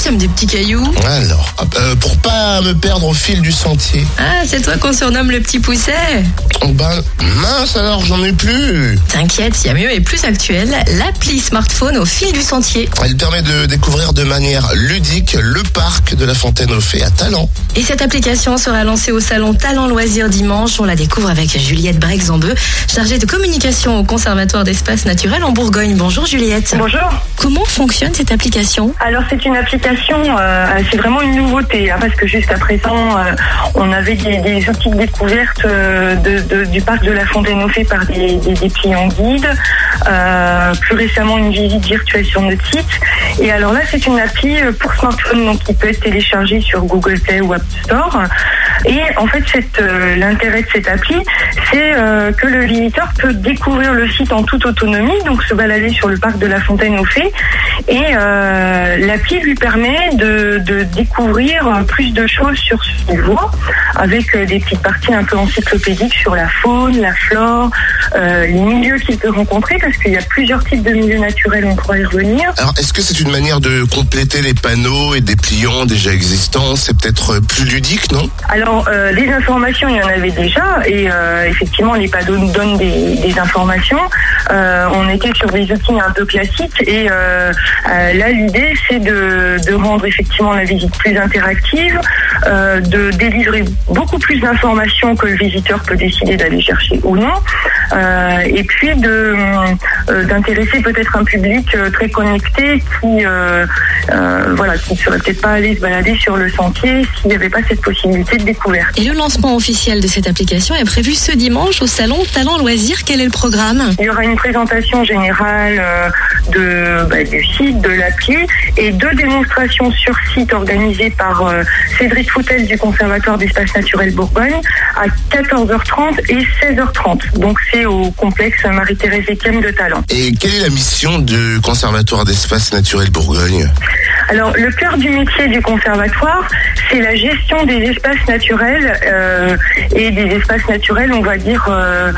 Sèmes des petits cailloux Alors, euh, pour pas me perdre au fil du sentier. Ah, c'est toi qu'on surnomme le petit pousset Oh ben, mince alors, j'en ai plus. T'inquiète, il y a mieux et plus actuel, l'appli smartphone au fil du sentier. Elle permet de découvrir de manière ludique le parc de la Fontaine aux Fées à Talent. Et cette application sera lancée au salon Talent Loisirs dimanche. On la découvre avec Juliette Brexambeu, chargée de communication au Conservatoire d'espace naturel en Bourgogne. Bonjour Juliette. Bonjour. Comment fonctionne cette application? Alors c'est une application, euh, c'est vraiment une nouveauté, hein, parce que jusqu'à présent, euh, on avait des, outils de découverte euh, du parc de la Fontaine Fées par des, des, clients guides. Plus récemment, une visite virtuelle sur notre site. Et alors là, c'est une appli pour smartphone, donc qui peut être téléchargée sur Google Play ou App Store. Et en fait, euh, l'intérêt de cette appli, c'est euh, que le visiteur peut découvrir le site en toute autonomie, donc se balader sur le parc de la Fontaine aux Fées. Et euh, l'appli lui permet de, de découvrir plus de choses sur ce qu'il voit, avec des petites parties un peu encyclopédiques sur la faune, la flore, les milieux qu'il peut rencontrer, parce qu'il y a plusieurs types de milieux naturels, on pourra y revenir. Alors, est-ce que c'est une manière de compléter les panneaux et dépliants déjà existants? C'est peut-être plus ludique, non? Alors, euh, les informations, il y en avait déjà, et euh, effectivement, les panneaux nous donnent des, informations. Euh, on était sur des outils un peu classiques, et euh, euh, là, l'idée, c'est de, rendre effectivement la visite plus interactive, euh, de délivrer beaucoup plus d'informations que le visiteur peut décider d'aller chercher ou non, euh, et puis de euh, d'intéresser peut-être un public euh, très connecté qui euh, euh, voilà qui ne serait peut-être pas allé se balader sur le sentier s'il n'y avait pas cette possibilité de découverte. Et le lancement officiel de cette application est prévu ce dimanche au salon Talent Loisirs. Quel est le programme? Il y aura une présentation générale euh, de, bah, du site, de l'appli et deux démonstrations sur site organisées par euh, Cédric Foutel du Conservatoire d'Espace Naturel Bourgogne à 14h30 et 16h30. Donc c'est au complexe Marie-Thérèse Etienne de Talent. Et quelle est la mission du Conservatoire d'espace naturel Bourgogne? Alors, le cœur du métier du conservatoire, c'est la gestion des espaces naturels euh, et des espaces naturels, on va dire, euh,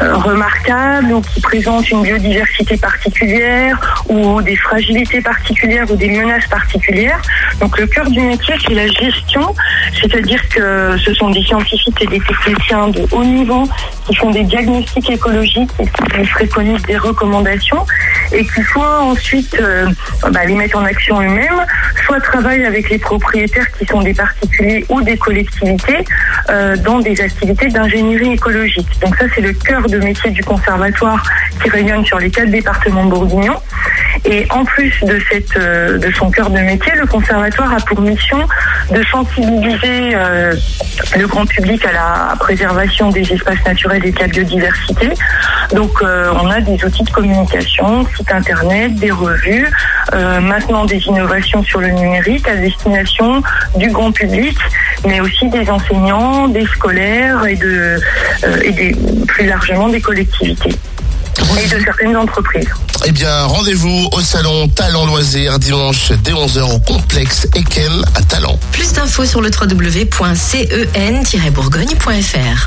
euh, remarquables ou qui présentent une biodiversité particulière ou des fragilités particulières ou des menaces particulières. Donc, le cœur du métier, c'est la gestion, c'est-à-dire que ce sont des scientifiques et des techniciens de haut niveau qui font des diagnostics écologiques et qui préconisent des recommandations et qui soit ensuite euh, bah, les mettre en action eux-mêmes, soit travaillent avec les propriétaires qui sont des particuliers ou des collectivités euh, dans des activités d'ingénierie écologique. Donc ça, c'est le cœur de métier du conservatoire qui rayonne sur les quatre départements bourguignons. Et en plus de, cette, euh, de son cœur de métier, le conservatoire a pour mission de sensibiliser le grand public à la préservation des espaces naturels et de la biodiversité. Donc euh, on a des outils de communication, site internet, des revues, euh, maintenant des innovations sur le numérique à destination du grand public, mais aussi des enseignants, des scolaires et, de, euh, et des, plus largement des collectivités et de certaines entreprises. Eh bien, rendez-vous au salon Talent Loisirs dimanche dès 11h au complexe Ekem à Talent. Plus d'infos sur le www.cen-bourgogne.fr.